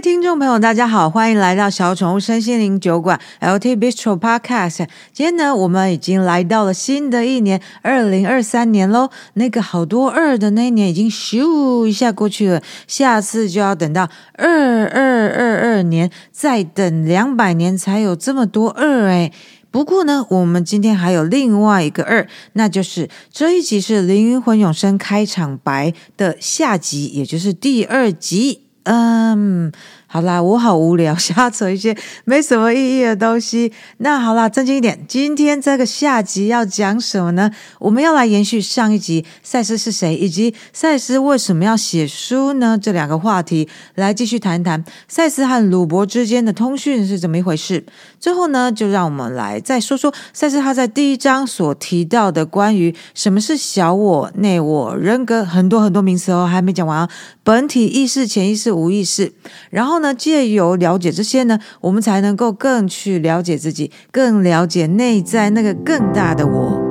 听众朋友，大家好，欢迎来到小宠物身心灵酒馆 LT Bistro Podcast。今天呢，我们已经来到了新的一年，二零二三年喽。那个好多二的那一年已经咻一下过去了，下次就要等到二二二二年，再等两百年才有这么多二哎。不过呢，我们今天还有另外一个二，那就是这一集是灵魂永生开场白的下集，也就是第二集。嗯，好啦，我好无聊，瞎扯一些没什么意义的东西。那好啦，正经一点，今天这个下集要讲什么呢？我们要来延续上一集赛斯是谁，以及赛斯为什么要写书呢？这两个话题来继续谈谈赛斯和鲁伯之间的通讯是怎么一回事。最后呢，就让我们来再说说赛斯他在第一章所提到的关于什么是小我、内我、人格，很多很多名词哦，还没讲完啊。本体、意识、潜意识、无意识，然后呢，借由了解这些呢，我们才能够更去了解自己，更了解内在那个更大的我。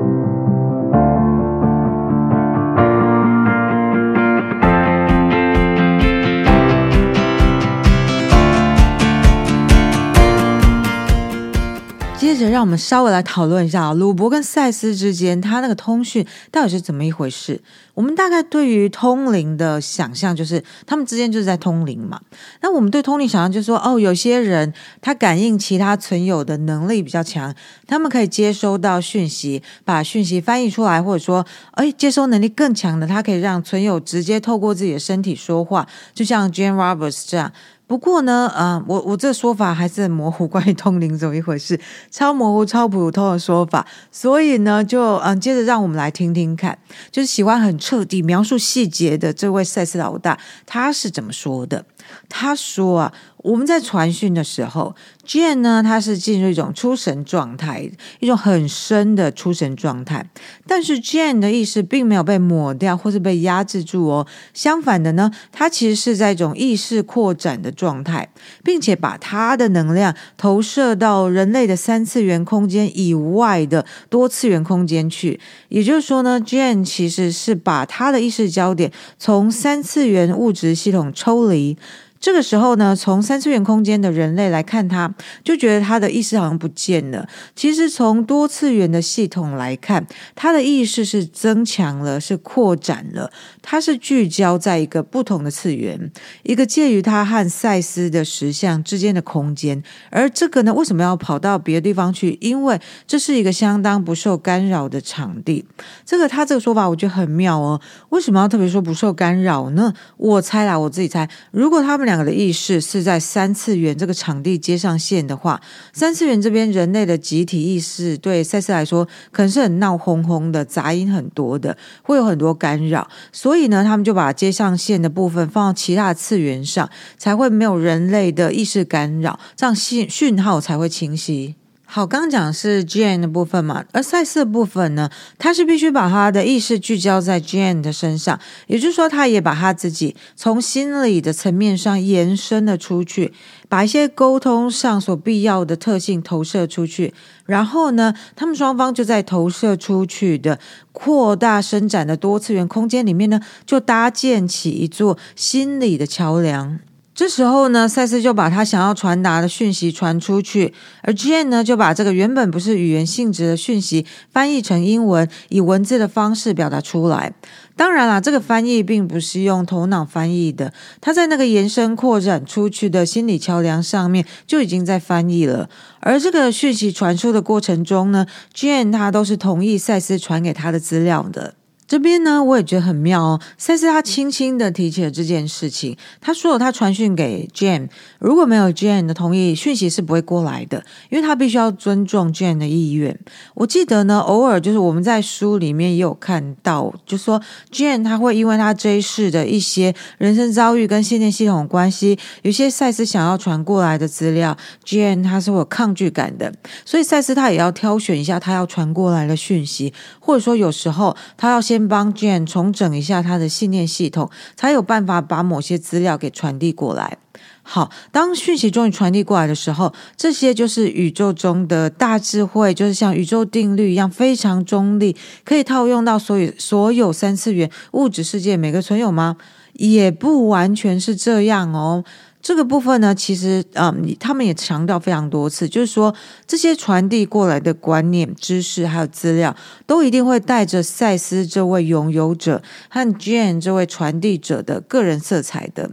让我们稍微来讨论一下啊，鲁伯跟赛斯之间，他那个通讯到底是怎么一回事？我们大概对于通灵的想象，就是他们之间就是在通灵嘛。那我们对通灵想象，就是说，哦，有些人他感应其他存有的能力比较强，他们可以接收到讯息，把讯息翻译出来，或者说，哎，接收能力更强的，他可以让存有直接透过自己的身体说话，就像 Jane Roberts 这样。不过呢，啊、呃，我我这说法还是很模糊，关于通灵怎么一回事，超模糊、超普通的说法。所以呢，就嗯、接着让我们来听听看，就是喜欢很彻底描述细节的这位赛斯老大，他是怎么说的？他说啊。我们在传讯的时候，Jane 呢，他是进入一种出神状态，一种很深的出神状态。但是 Jane 的意识并没有被抹掉，或是被压制住哦。相反的呢，他其实是在一种意识扩展的状态，并且把他的能量投射到人类的三次元空间以外的多次元空间去。也就是说呢，Jane 其实是把他的意识焦点从三次元物质系统抽离。这个时候呢，从三次元空间的人类来看他，就觉得他的意识好像不见了。其实从多次元的系统来看，他的意识是增强了，是扩展了。他是聚焦在一个不同的次元，一个介于他和赛斯的实像之间的空间。而这个呢，为什么要跑到别的地方去？因为这是一个相当不受干扰的场地。这个他这个说法我觉得很妙哦。为什么要特别说不受干扰呢？我猜啦，我自己猜，如果他们两个的意识是在三次元这个场地接上线的话，三次元这边人类的集体意识对赛斯来说可能是很闹哄哄的，杂音很多的，会有很多干扰。所以呢，他们就把接上线的部分放到其他次元上，才会没有人类的意识干扰，这样信讯号才会清晰。好，刚刚讲是 Jane 的部分嘛，而赛斯的部分呢，他是必须把他的意识聚焦在 Jane 的身上，也就是说，他也把他自己从心理的层面上延伸了出去，把一些沟通上所必要的特性投射出去，然后呢，他们双方就在投射出去的扩大伸展的多次元空间里面呢，就搭建起一座心理的桥梁。这时候呢，赛斯就把他想要传达的讯息传出去，而 Jane 呢，就把这个原本不是语言性质的讯息翻译成英文，以文字的方式表达出来。当然啦，这个翻译并不是用头脑翻译的，他在那个延伸扩展出去的心理桥梁上面就已经在翻译了。而这个讯息传输的过程中呢，Jane 他都是同意赛斯传给他的资料的。这边呢，我也觉得很妙哦。赛斯他轻轻的提起了这件事情，他说了他传讯给 Jane，如果没有 Jane 的同意，讯息是不会过来的，因为他必须要尊重 Jane 的意愿。我记得呢，偶尔就是我们在书里面也有看到，就说 Jane 他会因为他这一世的一些人生遭遇跟信念系统关系，有些赛斯想要传过来的资料，Jane 他是会有抗拒感的，所以赛斯他也要挑选一下他要传过来的讯息，或者说有时候他要先。先帮 Jane 重整一下他的信念系统，才有办法把某些资料给传递过来。好，当讯息终于传递过来的时候，这些就是宇宙中的大智慧，就是像宇宙定律一样非常中立，可以套用到所有所有三次元物质世界每个存有吗？也不完全是这样哦。这个部分呢，其实嗯，他们也强调非常多次，就是说这些传递过来的观念、知识还有资料，都一定会带着赛斯这位拥有者和 Jane 这位传递者的个人色彩的。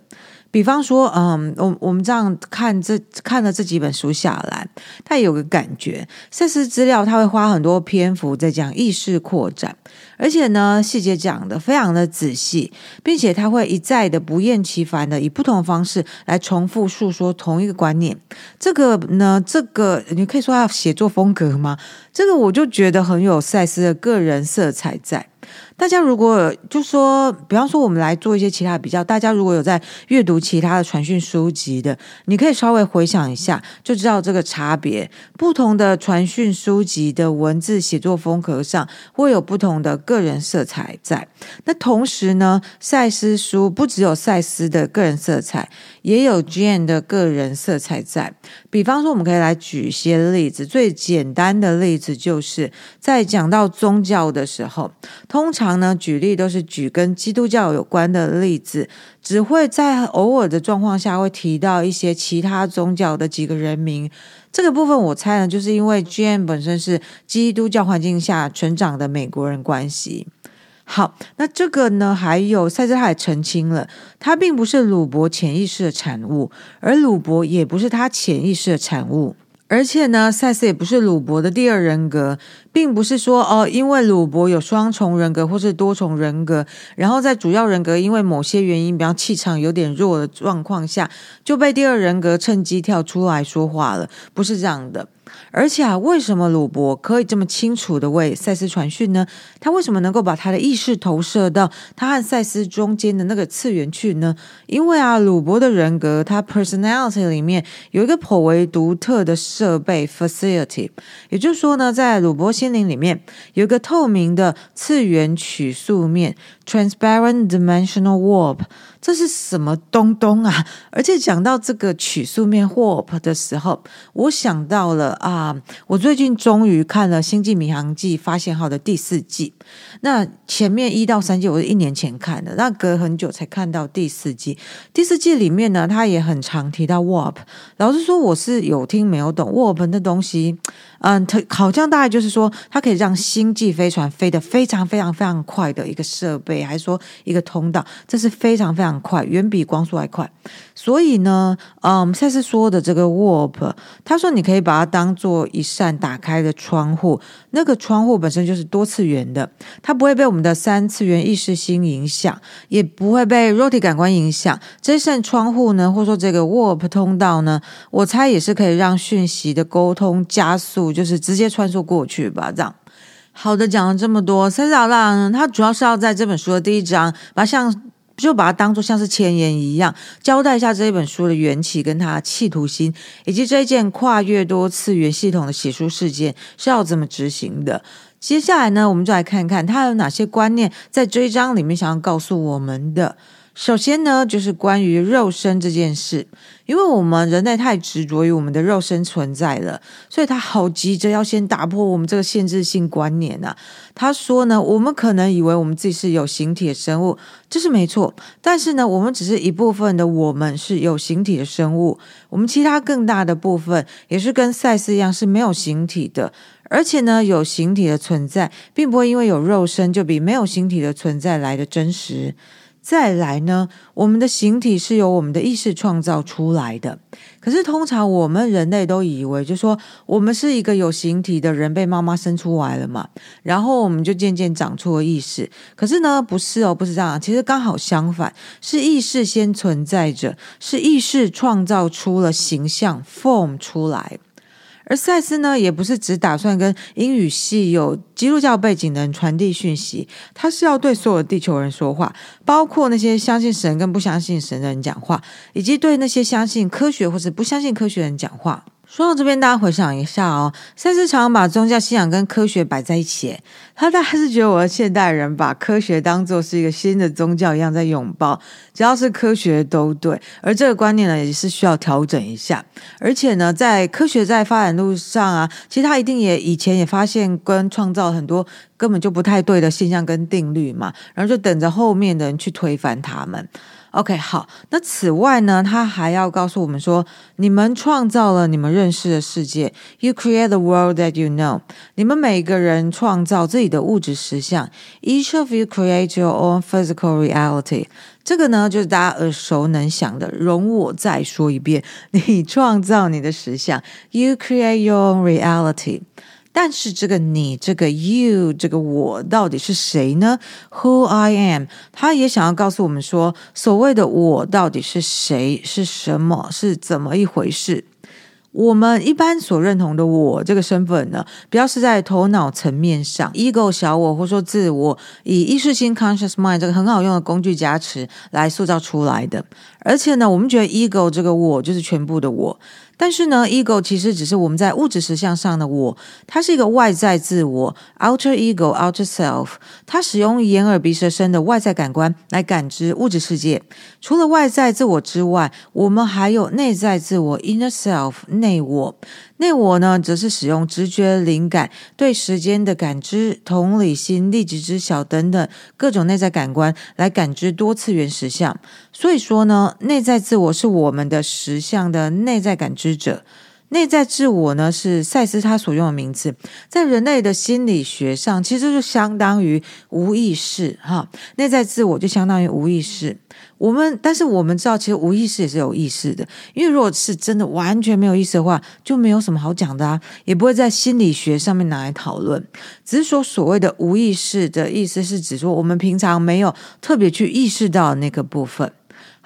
比方说，嗯，我我们这样看这看了这几本书下来，他也有个感觉，赛斯资料他会花很多篇幅在讲意识扩展，而且呢，细节讲的非常的仔细，并且他会一再的不厌其烦的以不同的方式来重复诉说同一个观念。这个呢，这个你可以说他写作风格吗？这个我就觉得很有赛斯的个人色彩在。大家如果就说，比方说我们来做一些其他的比较，大家如果有在阅读其他的传讯书籍的，你可以稍微回想一下，就知道这个差别。不同的传讯书籍的文字写作风格上会有不同的个人色彩在。那同时呢，赛斯书不只有赛斯的个人色彩，也有 Jane 的个人色彩在。比方说，我们可以来举一些例子，最简单的例子就是在讲到宗教的时候，通常。常呢，举例都是举跟基督教有关的例子，只会在偶尔的状况下会提到一些其他宗教的几个人名。这个部分我猜呢，就是因为 G M 本身是基督教环境下成长的美国人关系。好，那这个呢，还有赛斯他也澄清了，他并不是鲁伯潜意识的产物，而鲁伯也不是他潜意识的产物。而且呢，赛斯也不是鲁伯的第二人格，并不是说哦，因为鲁伯有双重人格或是多重人格，然后在主要人格因为某些原因，比方气场有点弱的状况下，就被第二人格趁机跳出来说话了，不是这样的。而且啊，为什么鲁伯可以这么清楚的为赛斯传讯呢？他为什么能够把他的意识投射到他和赛斯中间的那个次元去呢？因为啊，鲁伯的人格，他 personality 里面有一个颇为独特的设备 facility，也就是说呢，在鲁伯灵里面有个透明的次元曲素面 transparent dimensional warp。这是什么东东啊？而且讲到这个曲速面 warp 的时候，我想到了啊，我最近终于看了《星际迷航记》发现号的第四季。那前面一到三季我是一年前看的，那隔很久才看到第四季。第四季里面呢，他也很常提到 warp。老实说，我是有听没有懂 warp 的东西。嗯，它好像大概就是说，它可以让星际飞船飞得非常非常非常快的一个设备，还说一个通道，这是非常非常快，远比光速还快。所以呢，嗯，赛斯说的这个 warp，他说你可以把它当做一扇打开的窗户，那个窗户本身就是多次元的，它不会被我们的三次元意识心影响，也不会被肉体感官影响。这扇窗户呢，或者说这个 warp 通道呢，我猜也是可以让讯息的沟通加速。就是直接穿梭过去吧，这样。好的，讲了这么多，赛斯阿拉呢，他主要是要在这本书的第一章，把像就把它当做像是前言一样，交代一下这一本书的缘起跟他的企图心，以及这一件跨越多次元系统的写书事件是要怎么执行的。接下来呢，我们就来看看他有哪些观念在这一章里面想要告诉我们的。首先呢，就是关于肉身这件事，因为我们人类太执着于我们的肉身存在了，所以他好急着要先打破我们这个限制性观念呐、啊。他说呢，我们可能以为我们自己是有形体的生物，这是没错，但是呢，我们只是一部分的我们是有形体的生物，我们其他更大的部分也是跟赛斯一样是没有形体的，而且呢，有形体的存在，并不会因为有肉身就比没有形体的存在来得真实。再来呢，我们的形体是由我们的意识创造出来的。可是通常我们人类都以为，就说我们是一个有形体的人，被妈妈生出来了嘛，然后我们就渐渐长出了意识。可是呢，不是哦，不是这样。其实刚好相反，是意识先存在着，是意识创造出了形象 form 出来。而赛斯呢，也不是只打算跟英语系有基督教背景的人传递讯息，他是要对所有地球人说话，包括那些相信神跟不相信神的人讲话，以及对那些相信科学或是不相信科学的人讲话。说到这边，大家回想一下哦，赛斯常常把宗教信仰跟科学摆在一起，他大概是觉得我们现代人把科学当作是一个新的宗教一样在拥抱，只要是科学都对，而这个观念呢也是需要调整一下。而且呢，在科学在发展路上啊，其实他一定也以前也发现跟创造很多根本就不太对的现象跟定律嘛，然后就等着后面的人去推翻他们。OK，好，那此外呢，他还要告诉我们说，你们创造了你们认识的世界，You create the world that you know。你们每个人创造自己的物质实相，Each of you create your own physical reality。这个呢，就是大家耳熟能详的。容我再说一遍，你创造你的实相，You create your own reality。但是这个你，这个 you，这个我到底是谁呢？Who I am，他也想要告诉我们说，所谓的我到底是谁，是什么，是怎么一回事？我们一般所认同的我这个身份呢，比较是在头脑层面上，ego 小我或者说自我，以意识性 conscious mind 这个很好用的工具加持来塑造出来的。而且呢，我们觉得 ego 这个我就是全部的我。但是呢，ego 其实只是我们在物质实相上的我，它是一个外在自我 （outer ego, outer self）。它使用眼耳鼻舌身的外在感官来感知物质世界。除了外在自我之外，我们还有内在自我 （inner self, 内我）。内我呢，则是使用直觉、灵感、对时间的感知、同理心、立即知晓等等各种内在感官来感知多次元实相。所以说呢，内在自我是我们的实相的内在感知者。内在自我呢，是赛斯他所用的名字，在人类的心理学上，其实就相当于无意识哈。内在自我就相当于无意识。我们但是我们知道，其实无意识也是有意识的，因为如果是真的完全没有意识的话，就没有什么好讲的啊，也不会在心理学上面拿来讨论。只是说所谓的无意识的意思是指说，我们平常没有特别去意识到那个部分。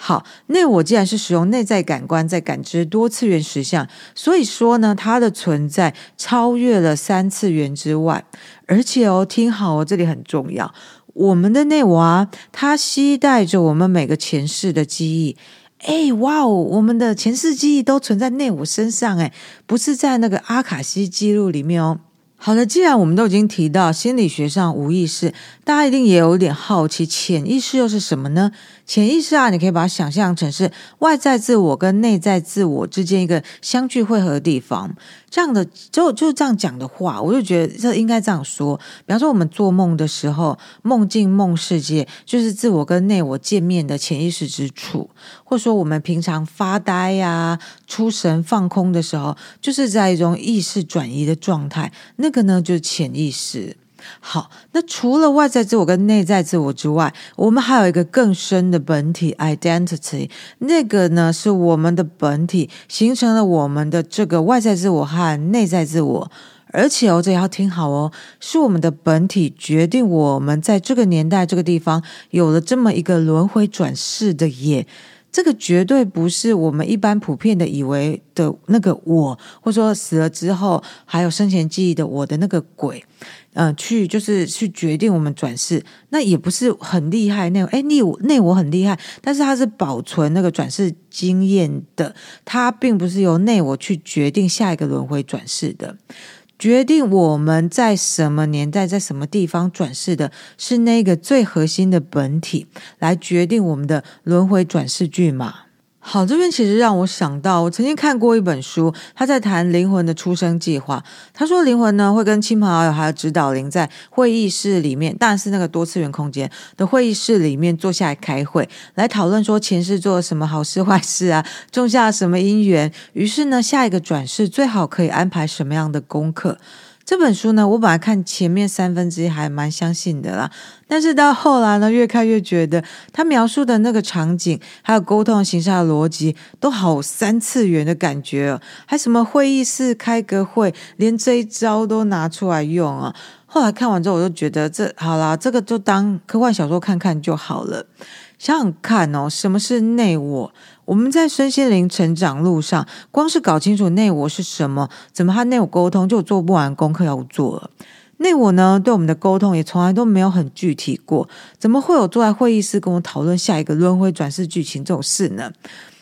好，那我既然是使用内在感官在感知多次元实相，所以说呢，它的存在超越了三次元之外，而且哦，听好哦，这里很重要，我们的内我啊，它携带着我们每个前世的记忆，诶，哇哦，我们的前世记忆都存在内我身上，诶，不是在那个阿卡西记录里面哦。好了，既然我们都已经提到心理学上无意识，大家一定也有点好奇，潜意识又是什么呢？潜意识啊，你可以把它想象成是外在自我跟内在自我之间一个相聚汇合的地方。这样的就就这样讲的话，我就觉得这应该这样说。比方说，我们做梦的时候，梦境梦世界就是自我跟内我见面的潜意识之处；或者说，我们平常发呆呀、出神放空的时候，就是在一种意识转移的状态，那个呢就是潜意识。好，那除了外在自我跟内在自我之外，我们还有一个更深的本体 （identity）。那个呢，是我们的本体形成了我们的这个外在自我和内在自我，而且哦，这也要听好哦，是我们的本体决定我们在这个年代、这个地方有了这么一个轮回转世的耶。这个绝对不是我们一般普遍的以为的那个我，或者说死了之后还有生前记忆的我的那个鬼。嗯、去就是去决定我们转世，那也不是很厉害。那哎，内我内我很厉害，但是它是保存那个转世经验的，它并不是由内我去决定下一个轮回转世的。决定我们在什么年代、在什么地方转世的，是那个最核心的本体来决定我们的轮回转世剧码。好，这边其实让我想到，我曾经看过一本书，他在谈灵魂的出生计划。他说，灵魂呢会跟亲朋好友还有指导灵在会议室里面，当然是那个多次元空间的会议室里面坐下来开会，来讨论说前世做了什么好事坏事啊，种下什么因缘。于是呢，下一个转世最好可以安排什么样的功课。这本书呢，我本来看前面三分之一还蛮相信的啦，但是到后来呢，越看越觉得他描述的那个场景，还有沟通形式的逻辑，都好三次元的感觉哦，还什么会议室开个会，连这一招都拿出来用啊。后来看完之后，我就觉得这好啦，这个就当科幻小说看看就好了。想想看哦，什么是内我？我们在身心灵成长路上，光是搞清楚内我是什么，怎么和内我沟通，就做不完功课要做了。内我呢，对我们的沟通也从来都没有很具体过，怎么会有坐在会议室跟我讨论下一个轮回转世剧情这种事呢？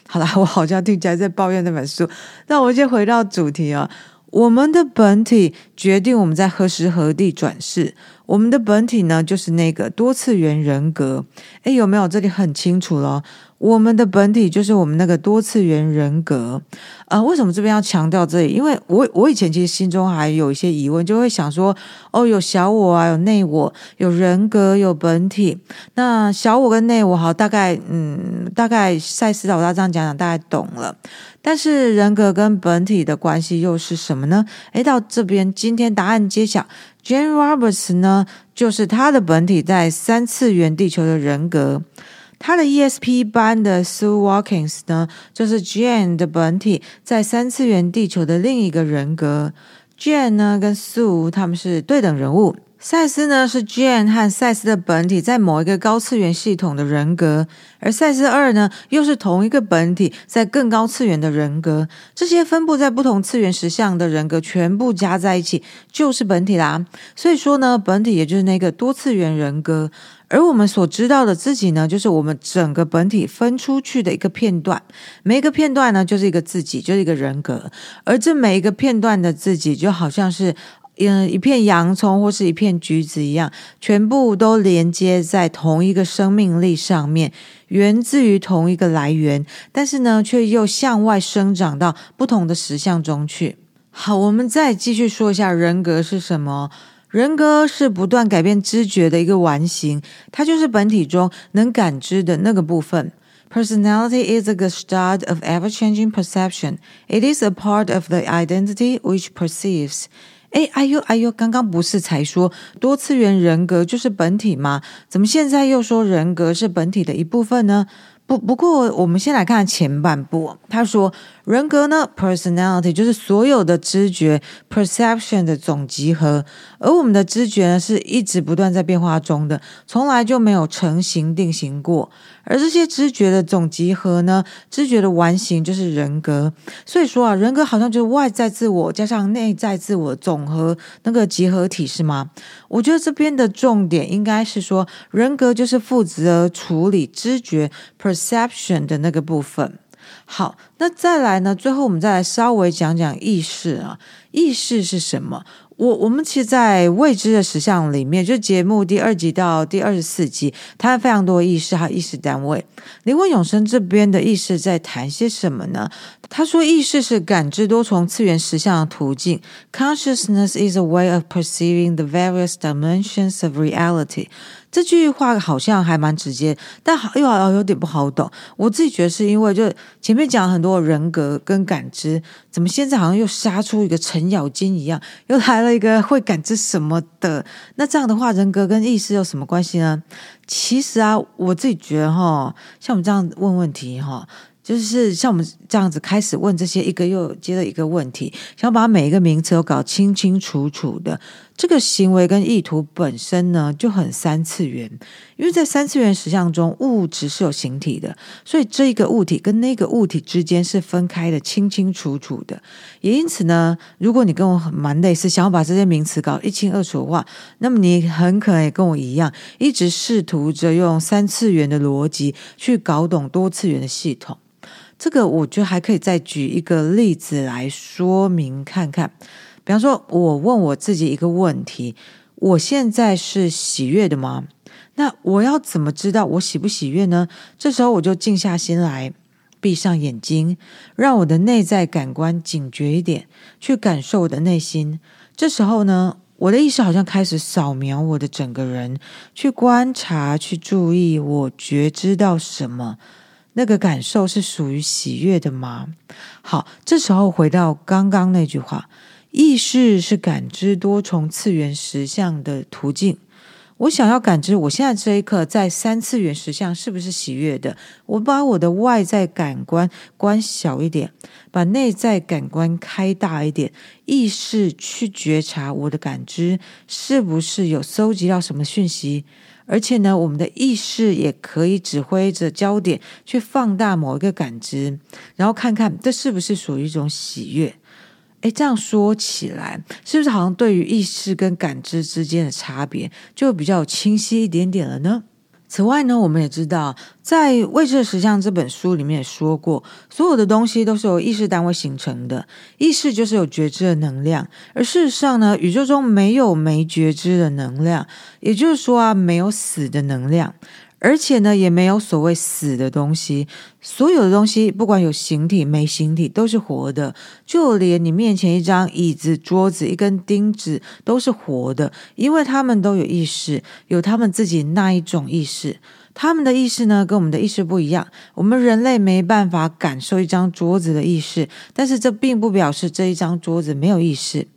好啦，我好像听起来在抱怨那本书，那我先回到主题啊。我们的本体决定我们在何时何地转世。我们的本体呢，就是那个多次元人格。诶，有没有？这里很清楚了。我们的本体就是我们那个多次元人格。呃，为什么这边要强调这里？因为我我以前其实心中还有一些疑问，就会想说，哦，有小我啊，有内我，有人格，有本体。那小我跟内我，好，大概嗯，大概赛斯老大这样讲讲，大概懂了。但是人格跟本体的关系又是什么呢？诶，到这边，今天答案揭晓。Jane Roberts 呢，就是他的本体在三次元地球的人格；他的 ESP 班的 Sue Watkins 呢，就是 Jane 的本体在三次元地球的另一个人格。Jane 呢跟 Sue 他们是对等人物。赛斯呢是 Jane 和赛斯的本体在某一个高次元系统的人格，而赛斯二呢又是同一个本体在更高次元的人格。这些分布在不同次元实相的人格全部加在一起就是本体啦。所以说呢，本体也就是那个多次元人格，而我们所知道的自己呢，就是我们整个本体分出去的一个片段。每一个片段呢，就是一个自己，就是一个人格，而这每一个片段的自己，就好像是。嗯，一片洋葱或是一片橘子一样，全部都连接在同一个生命力上面，源自于同一个来源，但是呢，却又向外生长到不同的实相中去。好，我们再继续说一下人格是什么。人格是不断改变知觉的一个完形，它就是本体中能感知的那个部分。Personality is a gestalt of ever-changing perception. It is a part of the identity which perceives. 哎，哎呦，哎呦，刚刚不是才说多次元人格就是本体吗？怎么现在又说人格是本体的一部分呢？不，不过我们先来看前半部。他说人格呢，personality 就是所有的知觉 perception 的总集合，而我们的知觉呢是一直不断在变化中的，从来就没有成型定型过。而这些知觉的总集合呢，知觉的完形就是人格。所以说啊，人格好像就是外在自我加上内在自我总和那个集合体，是吗？我觉得这边的重点应该是说，人格就是负责处理知觉 perception 的那个部分。好，那再来呢？最后我们再来稍微讲讲意识啊，意识是什么？我我们其实，在未知的实相里面，就节目第二集到第二十四集，它非常多意识还有意识单位。灵魂永生这边的意识在谈些什么呢？他说，意识是感知多重次元实相的途径。Consciousness is a way of perceiving the various dimensions of reality. 这句话好像还蛮直接，但好又好像有点不好懂。我自己觉得是因为，就前面讲很多人格跟感知，怎么现在好像又杀出一个程咬金一样，又来了一个会感知什么的？那这样的话，人格跟意识有什么关系呢？其实啊，我自己觉得哈，像我们这样问问题哈。就是像我们这样子开始问这些一个又接着一个问题，想把每一个名词都搞清清楚楚的，这个行为跟意图本身呢就很三次元，因为在三次元实像中，物质是有形体的，所以这一个物体跟那个物体之间是分开的，清清楚楚的。也因此呢，如果你跟我很蛮类似，想要把这些名词搞一清二楚的话，那么你很可能也跟我一样，一直试图着用三次元的逻辑去搞懂多次元的系统。这个我觉得还可以再举一个例子来说明看看。比方说，我问我自己一个问题：我现在是喜悦的吗？那我要怎么知道我喜不喜悦呢？这时候我就静下心来，闭上眼睛，让我的内在感官警觉一点，去感受我的内心。这时候呢，我的意识好像开始扫描我的整个人，去观察，去注意，我觉知到什么。那个感受是属于喜悦的吗？好，这时候回到刚刚那句话，意识是感知多重次元实相的途径。我想要感知我现在这一刻在三次元实相是不是喜悦的？我把我的外在感官关小一点，把内在感官开大一点，意识去觉察我的感知是不是有搜集到什么讯息。而且呢，我们的意识也可以指挥着焦点去放大某一个感知，然后看看这是不是属于一种喜悦。诶，这样说起来，是不是好像对于意识跟感知之间的差别就比较清晰一点点了呢？此外呢，我们也知道，在《未知的实相》这本书里面也说过，所有的东西都是由意识单位形成的，意识就是有觉知的能量。而事实上呢，宇宙中没有没觉知的能量，也就是说啊，没有死的能量。而且呢，也没有所谓死的东西，所有的东西，不管有形体没形体，都是活的。就连你面前一张椅子、桌子、一根钉子，都是活的，因为他们都有意识，有他们自己那一种意识。他们的意识呢，跟我们的意识不一样。我们人类没办法感受一张桌子的意识，但是这并不表示这一张桌子没有意识。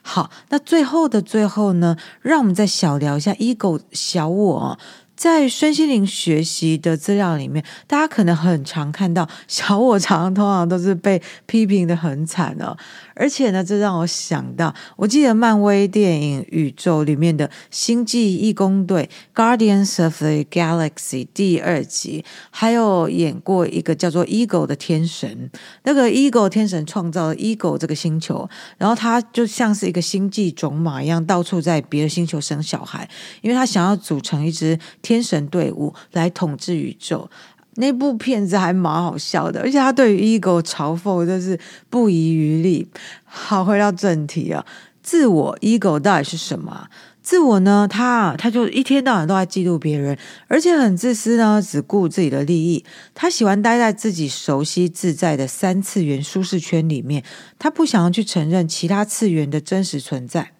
好，那最后的最后呢，让我们再小聊一下 ego 小我。在孙心灵学习的资料里面，大家可能很常看到小我常通常都是被批评的很惨哦。而且呢，这让我想到，我记得漫威电影宇宙里面的星际义工队 （Guardians of the Galaxy） 第二集，还有演过一个叫做 Ego 的天神。那个 Ego 天神创造了 Ego 这个星球，然后他就像是一个星际种马一样，到处在别的星球生小孩，因为他想要组成一支天神队伍来统治宇宙。那部片子还蛮好笑的，而且他对于 ego 嘲讽真是不遗余力。好，回到正题啊，自我 ego 到底是什么？自我呢？他他就一天到晚都在嫉妒别人，而且很自私呢，只顾自己的利益。他喜欢待在自己熟悉自在的三次元舒适圈里面，他不想要去承认其他次元的真实存在。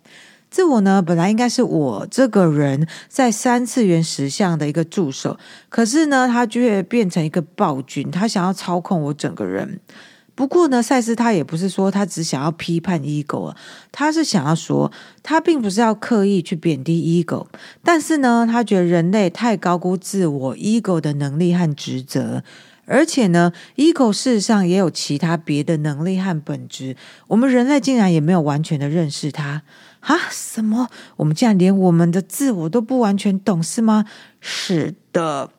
自我呢，本来应该是我这个人在三次元实相的一个助手，可是呢，他却变成一个暴君，他想要操控我整个人。不过呢，赛斯他也不是说他只想要批判 ego 啊，他是想要说，他并不是要刻意去贬低 ego，但是呢，他觉得人类太高估自我 ego 的能力和职责。而且呢，ego 事实上也有其他别的能力和本质，我们人类竟然也没有完全的认识它。啊？什么？我们竟然连我们的自我都不完全懂，是吗？是的。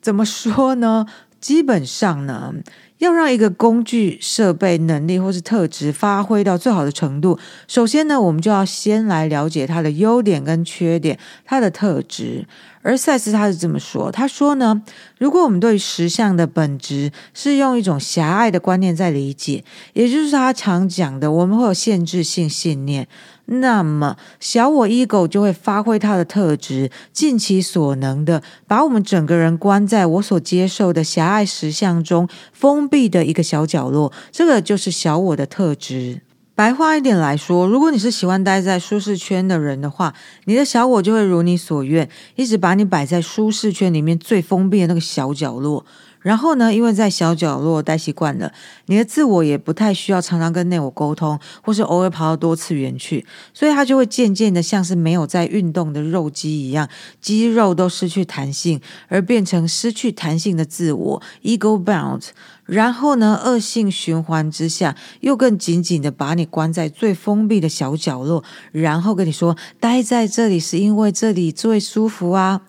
怎么说呢？基本上呢，要让一个工具、设备、能力或是特质发挥到最好的程度，首先呢，我们就要先来了解它的优点跟缺点，它的特质。而赛斯他是这么说，他说呢，如果我们对实相的本质是用一种狭隘的观念在理解，也就是他常讲的，我们会有限制性信念，那么小我 ego 就会发挥它的特质，尽其所能的把我们整个人关在我所接受的狭隘实相中，封闭的一个小角落，这个就是小我的特质。白话一点来说，如果你是喜欢待在舒适圈的人的话，你的小我就会如你所愿，一直把你摆在舒适圈里面最封闭的那个小角落。然后呢，因为在小角落待习惯了，你的自我也不太需要常常跟内我沟通，或是偶尔跑到多次元去，所以它就会渐渐的像是没有在运动的肉鸡一样，肌肉都失去弹性，而变成失去弹性的自我 ego bound。然后呢，恶性循环之下，又更紧紧的把你关在最封闭的小角落，然后跟你说，待在这里是因为这里最舒服啊。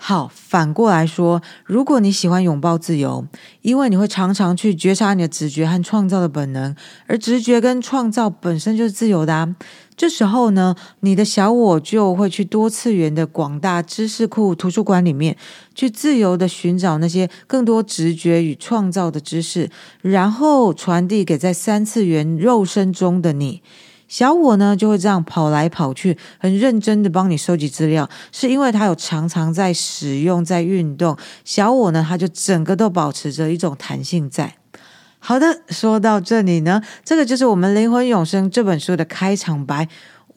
好，反过来说，如果你喜欢拥抱自由，因为你会常常去觉察你的直觉和创造的本能，而直觉跟创造本身就是自由的啊。这时候呢，你的小我就会去多次元的广大知识库图书馆里面，去自由的寻找那些更多直觉与创造的知识，然后传递给在三次元肉身中的你。小我呢，就会这样跑来跑去，很认真的帮你收集资料，是因为他有常常在使用，在运动。小我呢，他就整个都保持着一种弹性在。好的，说到这里呢，这个就是我们《灵魂永生》这本书的开场白。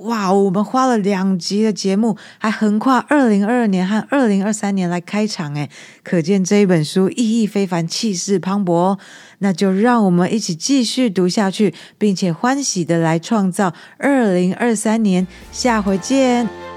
哇，我们花了两集的节目，还横跨二零二二年和二零二三年来开场，诶，可见这一本书意义非凡，气势磅礴。那就让我们一起继续读下去，并且欢喜的来创造二零二三年。下回见。